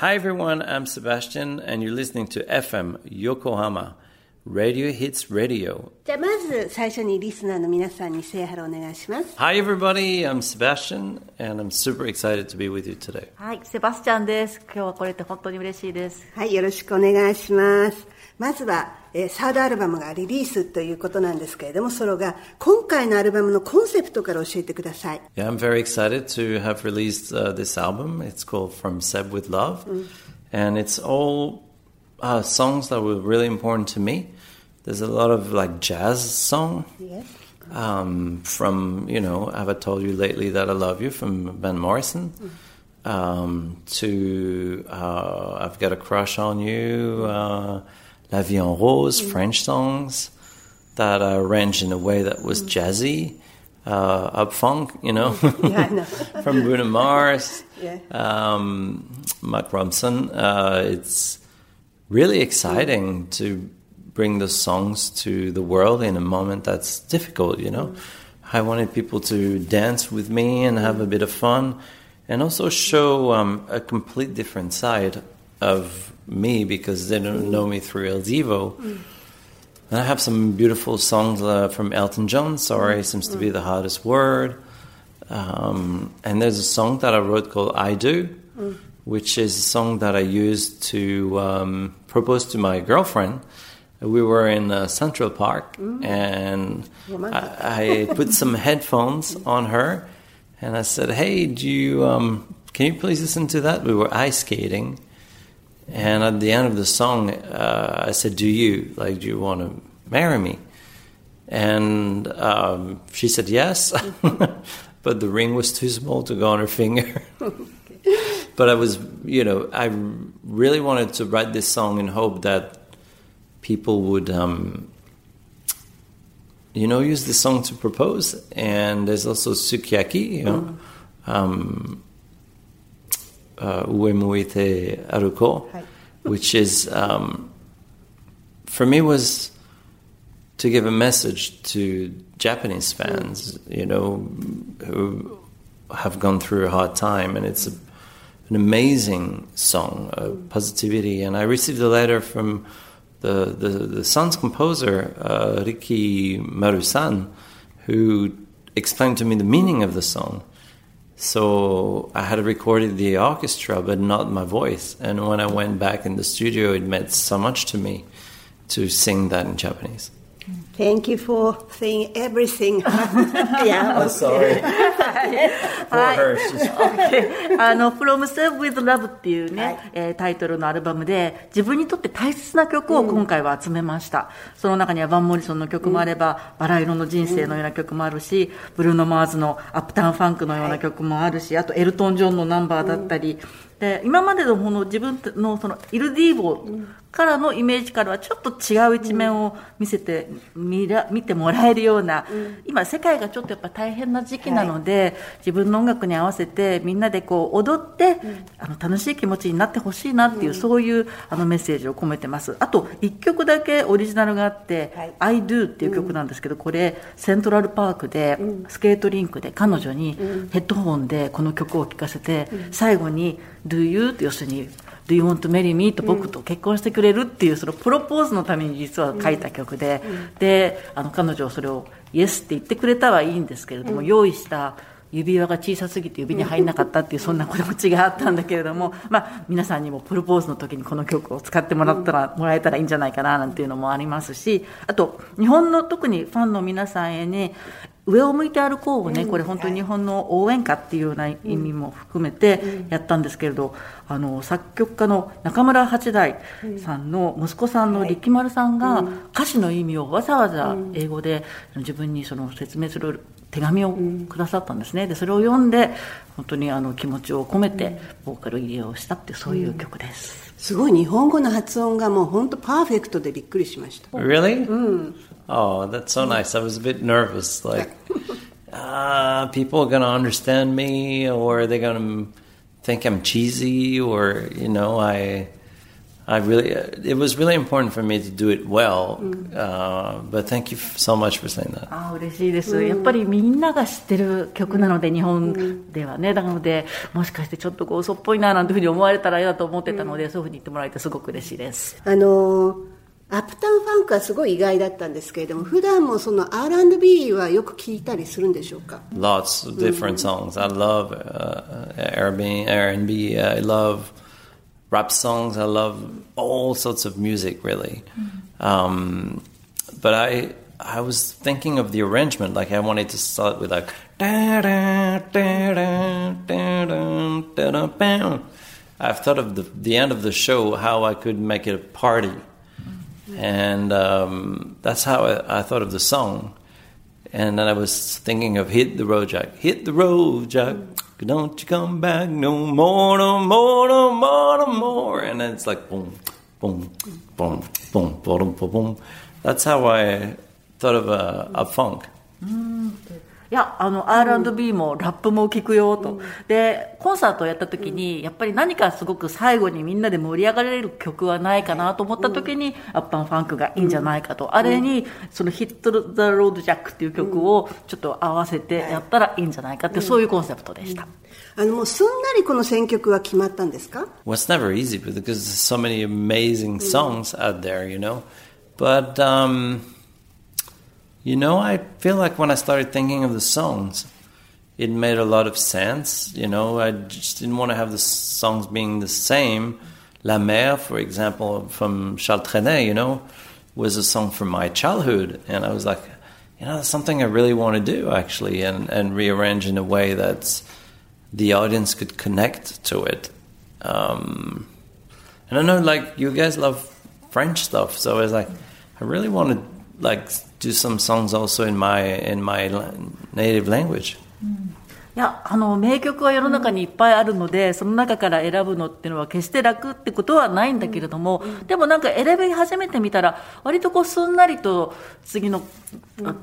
Hi everyone, I'm Sebastian, and you're listening to FM Yokohama Radio Hits Radio. じゃあまず最初にリスナーの皆さんにセイハロお願いします。 Hi everybody, I'm Sebastian, and I'm super excited to be with you today. はい、セバスチャンです。今日はこれって本当に嬉しいです。はい、よろしくお願いします。 まずは、えーサードアルバムがリリースということなんですけれども、ソロが今回のアルバムのコンセプトから教えてください。 Yeah, I'm very excited to have released uh, this album. It's called From Seb with Love, and it's all uh, songs that were really important to me. There's a lot of like jazz song. Yes. um, from you know have I told you lately that I love you from Van Morrison um, to uh, I've got a crush on you uh, La Vie en Rose French songs that are arranged in a way that was jazzy uh, up funk you know? Yeah, know. from Bruno Mars. Yeah. um, Mark Ronson uh, it's really exciting to bring the songs to the world in a moment that's difficult, you know. I wanted people to dance with me and have a bit of fun and also show um, a complete different side of me because they don't know me through El Divo. And I have some beautiful songs uh, from Elton John. Sorry seems to be the hardest word. Um, and there's a song that I wrote called I Do, which is a song that I used to um, propose to my girlfriend. We were in uh, Central Park, and I, I put some headphones on her, and I said, "Hey, do you um, can you please listen to that?" We were ice skating, and at the end of the song, uh, I said, "Do you like? Do you want to marry me?" And um, she said yes, but the ring was too small to go on her finger. but I was, you know, I really wanted to write this song in hope that people would, um, you know, use this song to propose. And there's also sukiyaki, you know, um, uh, uemuite aruko, which is, um, for me, was to give a message to Japanese fans, you know, who have gone through a hard time, and it's a, an amazing song, of positivity. And I received a letter from the the, the son's composer, uh, Riki Marusan, who explained to me the meaning of the song. So I had recorded the orchestra, but not my voice. And when I went back in the studio, it meant so much to me to sing that in Japanese. Thank you for saying everything. yeah, sorry. For her, she's あの、From Save with Love っていうね、はい。えータイトルのアルバムで、自分にとって大切な曲を今回は集めました。その中にはバン・モリソンの曲もあれば、バラ色の人生のような曲もあるし、ブルーノ・マーズのアップタウン・ファンクのような曲もあるし、あとエルトン・ジョンのナンバーだったり、で今までのこの自分のそのイルディーボからのイメージからはちょっと違う一面を見せて、見ら見てもらえるような、今世界がちょっとやっぱ大変な時期なので、自分の音楽に合わせてみんなでこう踊って、あの楽しい気持ちになってほしいなっていう、そういうあのメッセージを込めてます。あと1曲だけオリジナルがあって「はい。I Do」っていう曲なんですけど、これセントラルパークで、スケートリンクで彼女にヘッドホンでこの曲を聴かせて、最後に「Do you?」って要するに「Do you want to marry me?」と僕と結婚してくれるっていうそのプロポーズのために実は書いた曲で、であの彼女はそれを「イエス」って言ってくれたはいいんですけれども、用意した指輪が小さすぎて指に入んなかったっていうそんな気持ちがあったんだけれども、まあ、皆さんにもプロポーズの時にこの曲を使ってもらったら、もらえたらいいんじゃないかななんていうのもありますしあと日本の特にファンの皆さんへね上を向いて歩こうをね、これ本当に日本の応援歌っていうような意味も含めてやったんですけれど、あの作曲家の中村八大さんの息子さんの力丸さんが歌詞の意味をわざわざ英語で自分にその説明する手紙をくださったんですね。でそれを読んで本当にあの気持ちを込めてボーカル入れをしたっていうそういう曲です、すごい。日本語の発音がもう本当パーフェクトでびっくりしました。Really? Oh, that's so nice. I was a bit nervous. Like, uh, people are going to understand me, or are they going to think I'm cheesy, or, you know, I. I really, it was really important for me to do it well, uh, but thank you so much for saying that. ああ嬉しいです、やっぱりみんなが知ってる曲なので、日本ではね、なので、もしかしてちょっとこう嘘っぽいななんていうふうに思われたら嫌だと思ってたので、そういうふうに言ってもらえて、すごく嬉しいです。あの アップタウンファンクはすごい意外だったんですけれども普段もその R&B はよく聞いたりするんでしょうか Lots of different songs. I love uh, R&B, R&B. I love rap songs. I love all sorts of music, really. Um, but I I was thinking of the arrangement. Like I wanted to start with like. da da da da da da da da bam. I've thought of the the end of the show how I could make it a party, and um, that's how I, I thought of the song. And then I was thinking of hit the road, Jack. Hit the road, Jack. Don't you come back no more, no more, no more, no more. And then it's like boom, boom, boom, boom, boom, boom, boom. That's how I thought of a, a funk. いや、あの、R&B もラップも聞くよと。で、コンサートをやった時に、やっぱり何かすごく最後にみんなで盛り上がれる曲はないかなと思った時に、アッパンファンクがいいんじゃないかと。あれに、そのヒット・ザ・ロード・ジャックっていう曲をちょっと合わせてやったらい。いんじゃないかって、そういうコンセプトでした。あのもうすんなりこの選曲は決まったんですか？Well, it's never easy because there's so many amazing songs out there, you know? But um, you know, I feel like when I started thinking of the songs, it made a lot of sense. You know, I just didn't want to have the songs being the same. La Mer, for example, from Charles Trenet, you know, was a song from my childhood, and I was like, you know, that's something I really want to do actually, and and rearrange in a way that the audience could connect to it. Um, and I know, like, you guys love French stuff, so I was like, I really want to like do some songs also in my in my native language. いや、あの、名曲は世の中にいっぱいあるので、その中から選ぶのっていうのは決して楽ってことはないんだけれども、でもなんか選び始めてみたら、割とこうすんなりと次の、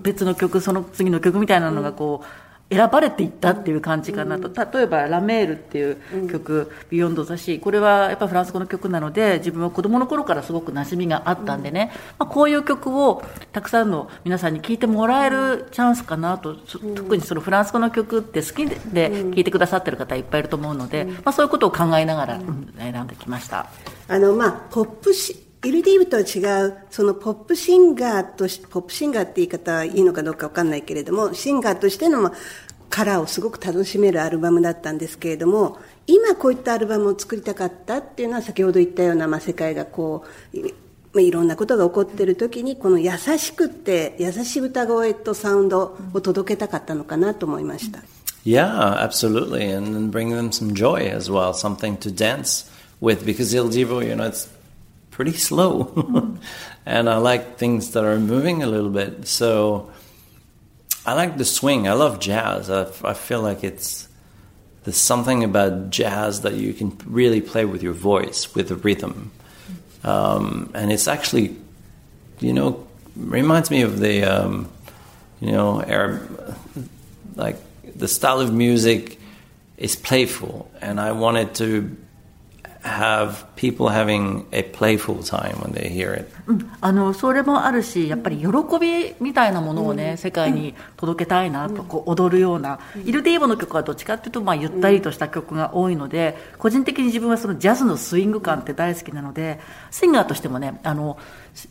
別の曲、その次の曲みたいなのがこう、選ばれていったっていう感じかなと。例えば、 La Mer っていう曲、 Beyond the Sea。これはやっぱフランス語の曲なので、自分は子供の頃からすごく馴染みがあったんでね、まあ、こういう曲をたくさんの皆さんに聴いてもらえるチャンスかなと、そ特にそのフランス語の曲って好きで聴いてくださってる方いっぱいいると思うので、まあ、そういうことを考えながら、うん選んできました。あのまあポップシイルディーブとは違うそのポップシンガーとしポップシンガーって言い方はいいのかどうかわかんないけれどもシンガーとしてのまあカラーをすごく楽しめるアルバムだったんですけれども今こういったアルバムを作りたかったっていうのは先ほど言ったような、まあ、世界がこういまあいろんなことが起こっている時にこの優しくって優しい歌声とサウンドを届けたかったのかなと思いました。Yeah, absolutely, and then bring them some joy as well, something to dance with. Because Il Divo, you know, it's pretty slow, and I like things that are moving a little bit. So I like the swing. I love jazz. I, I feel like it's there's something about jazz that you can really play with your voice, with the rhythm, um, and it's actually, you know, reminds me of the, um, you know, Arab, like the style of music is playful, and I wanted to have people having a playful time when they hear it. あのそれもあるし、やっぱり喜びみたいなものをね、世界に届けたいなと、こう踊るような、イルディーボの曲はどっちかっていうと、まあ、ゆったりとした曲が多いので、個人的に自分はそのジャズのスイング感って大好きなので、シンガーとしてもね、あの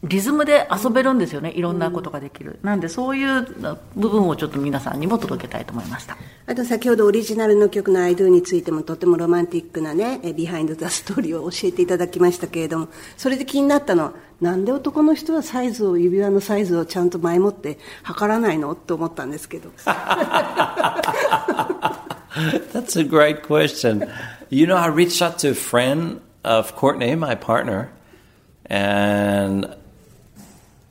リズムで遊べるんですよね、いろんなことができる。なんで、そういう部分をちょっと皆さんにも届けたいと思いました。あと先ほどオリジナルの曲の「IDO」についてもとてもロマンティックなねえ behind the story を教えていただきましたけれどもそれで気になったのはなんで男の人はサイズを指輪のサイズをちゃんと前もって測らないの？って思ったんですけど That's a great question. You know, I reached out to a friend of Courtney, my partner, and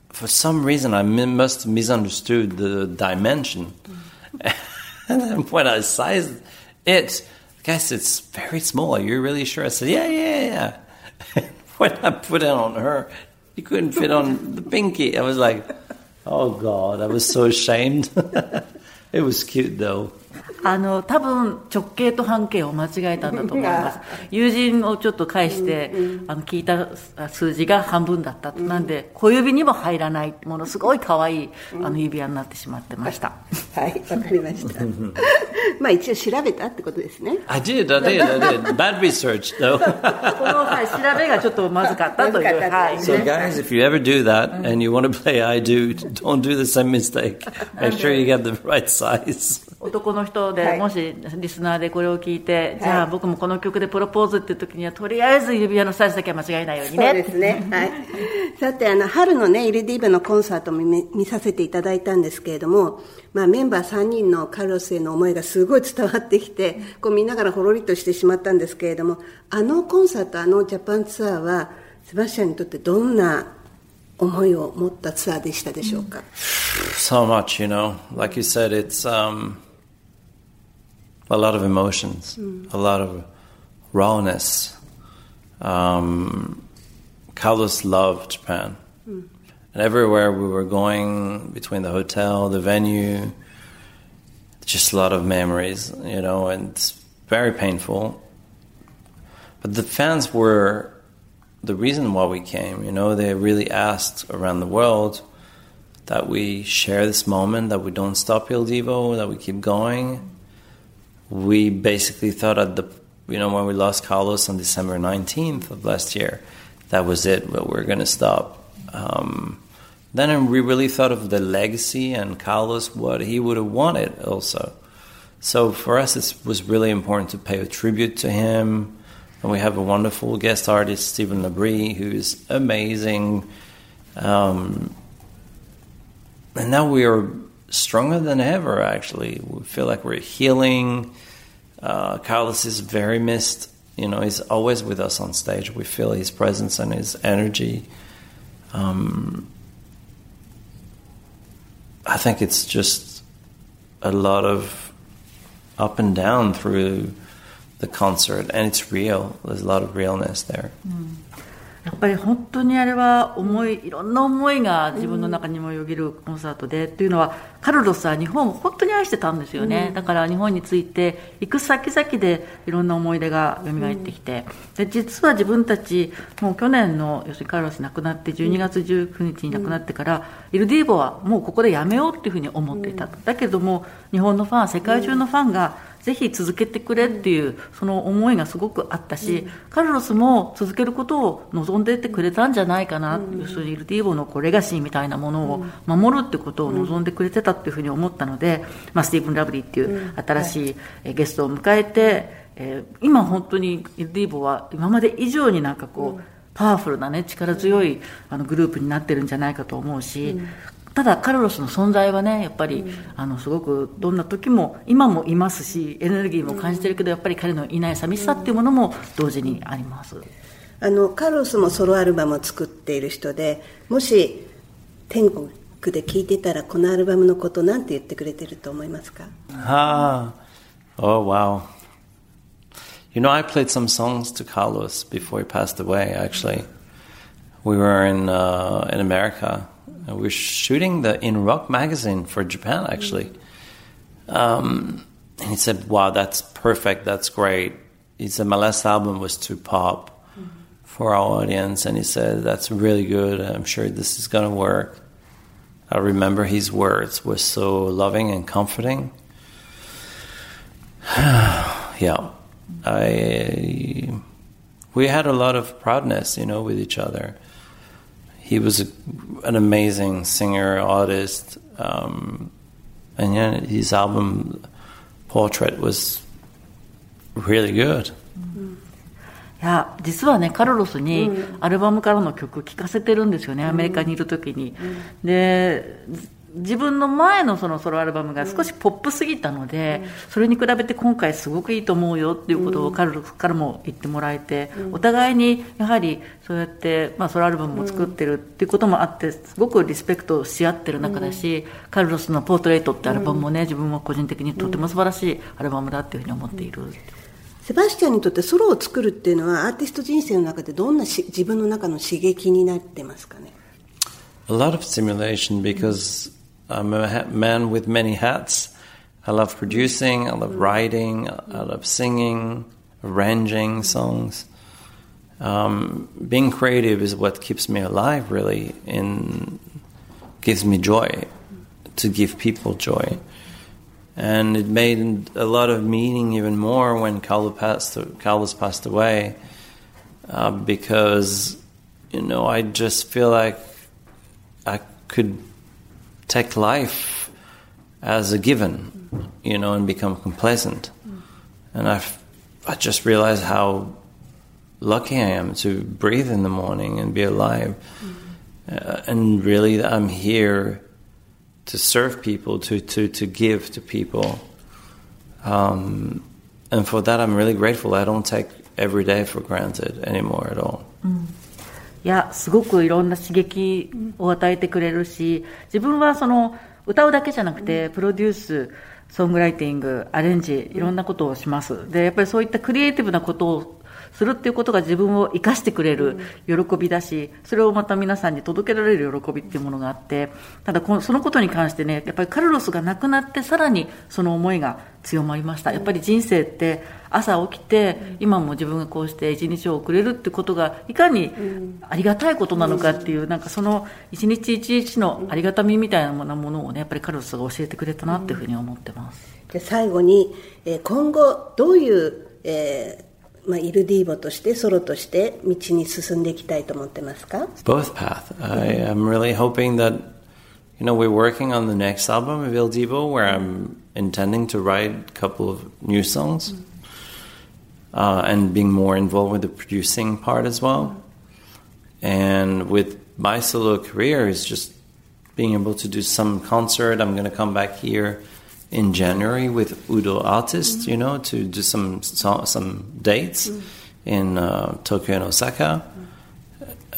for some reason I mi- must have misunderstood the dimension. Mm-hmm. and then when I sized it, I guess it's very small. Are you really sure? I said, yeah, yeah, yeah. when I put it on her, it couldn't fit on the pinky. I was like, oh God, I was so ashamed. it was cute though. あの多分直径と半径を間違えたんだと思います。友人をちょっと返して、あの聞いた数字が半分だったと、なんで小指にも入らないものすごい可愛いあの指輪になってしまってました、はい、わかりました。まあ一応調べたってことですね。I did, I did, I did. Bad research though. この、はい、調べがちょっとまずかったというはい、So ね guys, if you ever do that and you want to play I do, don't do the same mistake. Make sure you get the right size. 男の人で、はいもしリスナーでこれを聞いて、じゃあ僕もこの曲でプロポーズっていう時にはとりあえず指輪のサイズだけは間違えないようにねそうですね。はい。さて、あの、春のね、イルディーブのコンサートも見見させていただいたんですけれども、まあメンバー3人のカルロスへの思いがすごい伝わってきて、こう見ながらほろりとしてしまったんですけれども、あのコンサート、あのジャパンツアーは、セバスチャンにとってどんな思いを持ったツアーでしたでしょうか、So much, you know. Like you said, it's um, a lot of emotions, a lot of rawness. Um, Carlos loved Japan. And everywhere we were going, between the hotel, the venue, just a lot of memories, you know, and it's very painful. But the fans were the reason why we came, you know, they really asked around the world that we share this moment, that we don't stop Il Divo, that we keep going. We basically thought at the, you know, when we lost Carlos on December 19th of last year, that was it, but we're going to stop. Um, then we really thought of the legacy and Carlos, what he would have wanted also. So for us, it was really important to pay a tribute to him. And we have a wonderful guest artist, Stephen Labrie, who's amazing. Um, and now we are stronger than ever, actually. We feel like we're healing. Uh, Carlos is very missed. You know, he's always with us on stage. We feel his presence and his energy. Um, I think it's just a lot of up and down through the concert, and it's real. There's a lot of realness there. Mm. やっぱり本当にあれは思いいろんな思いが自分の中にもよぎるコンサートで、っていうのはカルロスは日本を本当に愛してたんですよね、だから日本について行く先々でいろんな思い出が蘇ってきて、で実は自分たちもう去年の要するにカルロス亡くなって12月19日に亡くなってから、イルディーボはもうここでやめようっていうふうに思っていた、だけども日本のファン世界中のファンが、ぜひ続けてくれっていうその思いがすごくあったし、カルロスも続けることを望んでてくれたんじゃないかな、要するにイルディーボのこうレガシーみたいなものを守るってことを望んでくれてたっていうふうに思ったので、まあ、スティーブン・ラブリーっていう新しいえゲストを迎えて、えー今本当にディーボは今まで以上になんかこう、パワフルなね力強いあのグループになってるんじゃないかと思うし、ただカルロスの存在はねやっぱり、あのすごくどんな時も今もいますしエネルギーも感じてるけど、やっぱり彼のいない寂しさっていうものも同時にあります。あのカルロスもソロアルバムを作っている人でもし天国で聴いてたらこのアルバムのことなんて言ってくれてると思いますか？Ah, oh wow. You know, I played some songs to Carlos before he passed away. Actually, we were in uh, in America. We're shooting the in Rock magazine for Japan. Actually, um, and he said, "Wow, that's perfect. That's great." He said, "My last album was too pop for our audience," and he said, "That's really good. I'm sure this is gonna work." I remember his words were so loving and comforting. yeah, I we had a lot of proudness, you know, with each other. He was a, an amazing singer, artist, um, and yeah, his album Portrait was really good. いや実はねカルロスにアルバムからの曲聴かせてるんですよね、アメリカにいる時に、で自分の前のそのソロアルバムが少しポップすぎたので、それに比べて今回すごくいいと思うよっていうことをカルロスからも言ってもらえて、お互いにやはりそうやって、まあ、ソロアルバムも作ってるっていうこともあってすごくリスペクトし合ってる中だし、カルロスの「ポートレート」ってアルバムもね自分は個人的にとても素晴らしいアルバムだっていうふうに思っている。セバスチャンにとってソロを作るっていうのはアーティスト人生の中でどんなし自分の中の刺激になってますかね？A lot of stimulation because I'm a man with many hats. I love producing, I love writing, I love singing, arranging songs. Um, being creative is what keeps me alive, really, and gives me joy to give people joy. And it made a lot of meaning even more when Carlos passed, Carlos passed away, uh, because you know I just feel like I could take life as a given, you know, and become complacent. And I, I just realized how lucky I am to breathe in the morning and be alive. Uh, and really, I'm here to serve people, to, to, to give to people. Um, and for that, I'm really grateful. I don't take every day for granted anymore at all. いや、すごくいろんな刺激を与えてくれるし、自分はその歌うだけじゃなくて、プロデュース、ソングライティング、アレンジ、いろんなことをします。で、やっぱりそういったクリエイティブなことをするっていうことが自分を生かしてくれる喜びだし、それをまた皆さんに届けられる喜びっていうものがあって、ただこのそのことに関してね、やっぱりカルロスが亡くなってさらにその思いが強まりました。やっぱり人生って朝起きて、今も自分がこうして一日を送れるってことがいかにありがたいことなのかっていう、なんかその一日一日のありがたみみたいなものをね、やっぱりカルロスが教えてくれたなっていうふうに思ってます。で最後に、えー今後どういう、えーまあ、イルディーボとしてソロとして道に進んでいきたいと思ってますか？Both path. I am really hoping that you know we're working on the next album of Il Divo where I'm intending to write a couple of new songs uh, and being more involved with the producing part as well. And with my solo career is just being able to do some concert. I'm going to come back here in January with Udo Artist, you know, to do some some dates in uh, Tokyo and Osaka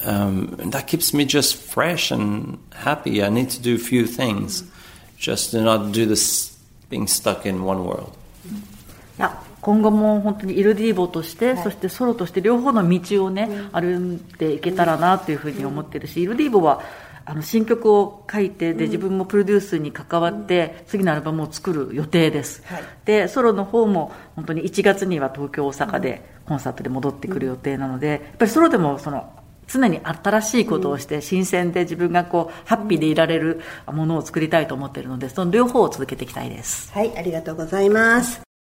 um, and that keeps me just fresh and happy. I need to do a few things, just to not do this being stuck in one world. いや今後も本当にイルディーボとして、そしてソロとして両方の道をね、歩んでいけたらなというふうに思ってるし、イルディーボはあの新曲を書いてで自分もプロデュースに関わって、次のアルバムを作る予定です、でソロの方も本当に1月には東京大阪でコンサートで戻ってくる予定なのでやっぱりソロでもその常に新しいことをして新鮮で自分がこうハッピーでいられるものを作りたいと思っているのでその両方を続けていきたいです。はいありがとうございます